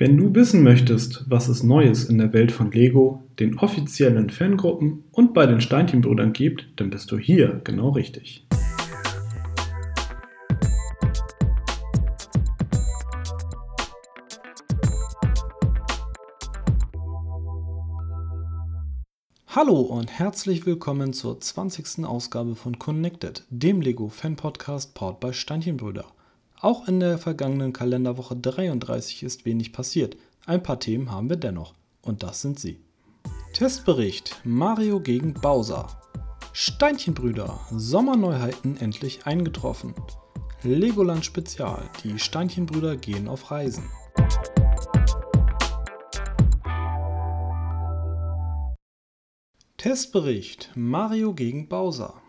Wenn du wissen möchtest, was es Neues in der Welt von Lego, den offiziellen Fangruppen und bei den Steinchenbrüdern gibt, dann bist du hier genau richtig. Hallo und herzlich willkommen zur 20. Ausgabe von Connected, dem Lego Fan Podcast powered bei Steinchenbrüder. Auch in der vergangenen Kalenderwoche 33 ist wenig passiert. Ein paar Themen haben wir dennoch. Und das sind sie. Testbericht Mario gegen Bowser. Steinchenbrüder, Sommerneuheiten endlich eingetroffen. Legoland Spezial, die Steinchenbrüder gehen auf Reisen. Testbericht Mario gegen Bowser.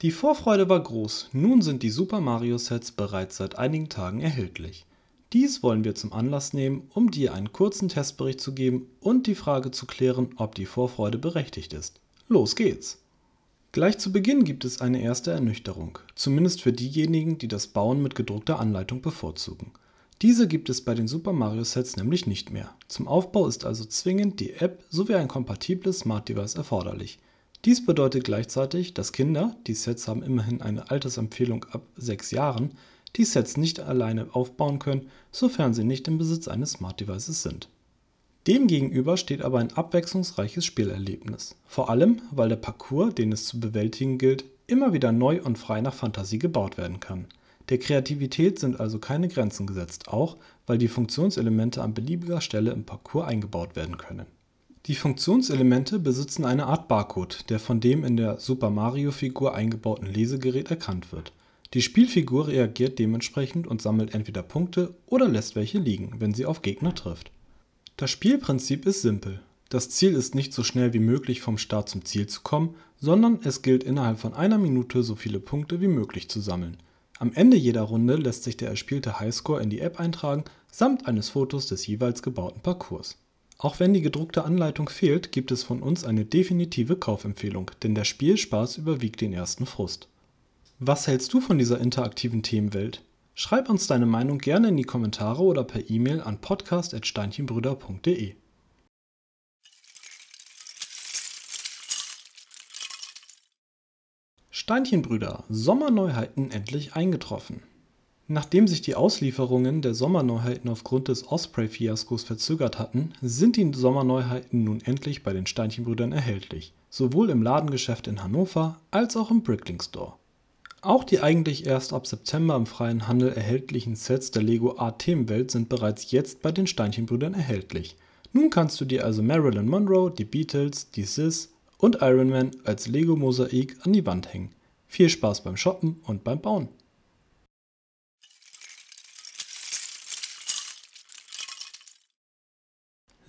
Die Vorfreude war groß, nun sind die Super Mario Sets bereits seit einigen Tagen erhältlich. Dies wollen wir zum Anlass nehmen, um dir einen kurzen Testbericht zu geben und die Frage zu klären, ob die Vorfreude berechtigt ist. Los geht's! Gleich zu Beginn gibt es eine erste Ernüchterung, zumindest für diejenigen, die das Bauen mit gedruckter Anleitung bevorzugen. Diese gibt es bei den Super Mario Sets nämlich nicht mehr. Zum Aufbau ist also zwingend die App sowie ein kompatibles Smart Device erforderlich. Dies bedeutet gleichzeitig, dass Kinder (die Sets haben immerhin eine Altersempfehlung ab 6 Jahren) die Sets nicht alleine aufbauen können, sofern sie nicht im Besitz eines Smart Devices sind. Demgegenüber steht aber ein abwechslungsreiches Spielerlebnis, vor allem weil der Parcours, den es zu bewältigen gilt, immer wieder neu und frei nach Fantasie gebaut werden kann. Der Kreativität sind also keine Grenzen gesetzt, auch weil die Funktionselemente an beliebiger Stelle im Parcours eingebaut werden können die Funktionselemente besitzen eine Art Barcode, der von dem in der Super-Mario-Figur eingebauten Lesegerät erkannt wird. Die Spielfigur reagiert dementsprechend und sammelt entweder Punkte oder lässt welche liegen, wenn sie auf Gegner trifft. Das Spielprinzip ist simpel. Das Ziel ist nicht so schnell wie möglich vom Start zum Ziel zu kommen, sondern es gilt innerhalb von einer Minute so viele Punkte wie möglich zu sammeln. Am Ende jeder Runde lässt sich der erspielte Highscore in die App eintragen, samt eines Fotos des jeweils gebauten Parcours auch wenn die gedruckte Anleitung fehlt, gibt es von uns eine definitive Kaufempfehlung, denn der Spielspaß überwiegt den ersten Frust. Was hältst du von dieser interaktiven Themenwelt? Schreib uns deine Meinung gerne in die Kommentare oder per E-Mail an podcast.steinchenbrüder.de. Steinchenbrüder, Sommerneuheiten endlich eingetroffen. Nachdem sich die Auslieferungen der Sommerneuheiten aufgrund des Osprey-Fiaskos verzögert hatten, sind die Sommerneuheiten nun endlich bei den Steinchenbrüdern erhältlich, sowohl im Ladengeschäft in Hannover als auch im Bricklink Store. Auch die eigentlich erst ab September im freien Handel erhältlichen Sets der Lego Art Themenwelt sind bereits jetzt bei den Steinchenbrüdern erhältlich. Nun kannst du dir also Marilyn Monroe, die Beatles, die Sis und Iron Man als Lego-Mosaik an die Wand hängen. Viel Spaß beim Shoppen und beim Bauen!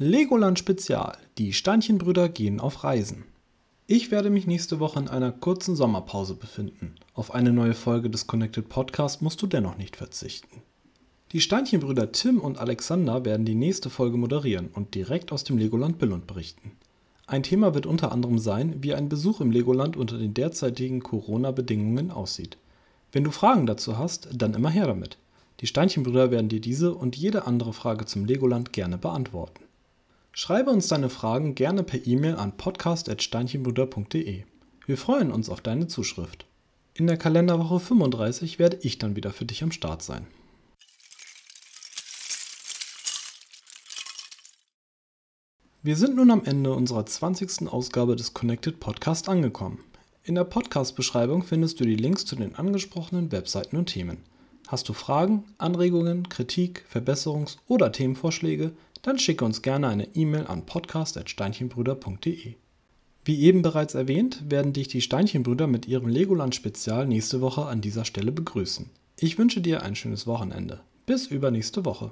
Legoland Spezial: Die Steinchenbrüder gehen auf Reisen. Ich werde mich nächste Woche in einer kurzen Sommerpause befinden. Auf eine neue Folge des Connected Podcast musst du dennoch nicht verzichten. Die Steinchenbrüder Tim und Alexander werden die nächste Folge moderieren und direkt aus dem Legoland Billund berichten. Ein Thema wird unter anderem sein, wie ein Besuch im Legoland unter den derzeitigen Corona-Bedingungen aussieht. Wenn du Fragen dazu hast, dann immer her damit. Die Steinchenbrüder werden dir diese und jede andere Frage zum Legoland gerne beantworten. Schreibe uns deine Fragen gerne per E-Mail an podcast.steinchenbruder.de. Wir freuen uns auf deine Zuschrift. In der Kalenderwoche 35 werde ich dann wieder für dich am Start sein. Wir sind nun am Ende unserer 20. Ausgabe des Connected Podcast angekommen. In der Podcast-Beschreibung findest du die Links zu den angesprochenen Webseiten und Themen. Hast du Fragen, Anregungen, Kritik, Verbesserungs- oder Themenvorschläge, dann schicke uns gerne eine E-Mail an podcast.steinchenbrüder.de. Wie eben bereits erwähnt, werden dich die Steinchenbrüder mit ihrem Legoland-Spezial nächste Woche an dieser Stelle begrüßen. Ich wünsche dir ein schönes Wochenende. Bis übernächste Woche.